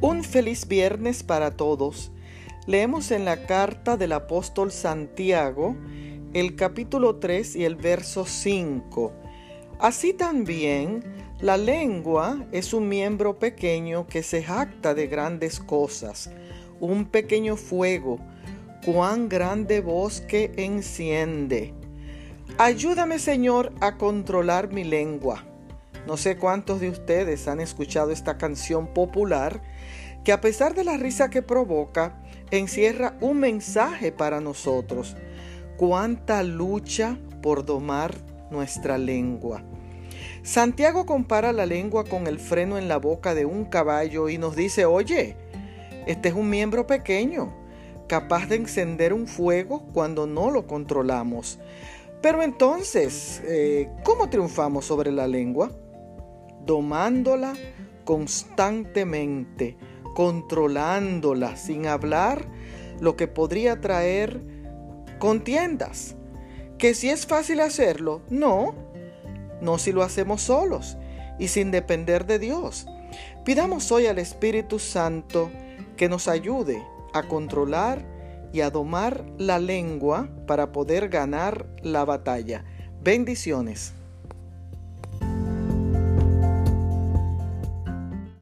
Un feliz viernes para todos. Leemos en la carta del apóstol Santiago el capítulo 3 y el verso 5. Así también, la lengua es un miembro pequeño que se jacta de grandes cosas, un pequeño fuego, cuán grande bosque enciende. Ayúdame Señor a controlar mi lengua no sé cuántos de ustedes han escuchado esta canción popular que a pesar de la risa que provoca, encierra un mensaje para nosotros. Cuánta lucha por domar nuestra lengua. Santiago compara la lengua con el freno en la boca de un caballo y nos dice, oye, este es un miembro pequeño, capaz de encender un fuego cuando no lo controlamos. Pero entonces, eh, ¿cómo triunfamos sobre la lengua? Domándola constantemente, controlándola sin hablar, lo que podría traer contiendas. Que si es fácil hacerlo, no, no si lo hacemos solos y sin depender de Dios. Pidamos hoy al Espíritu Santo que nos ayude a controlar y a domar la lengua para poder ganar la batalla. Bendiciones.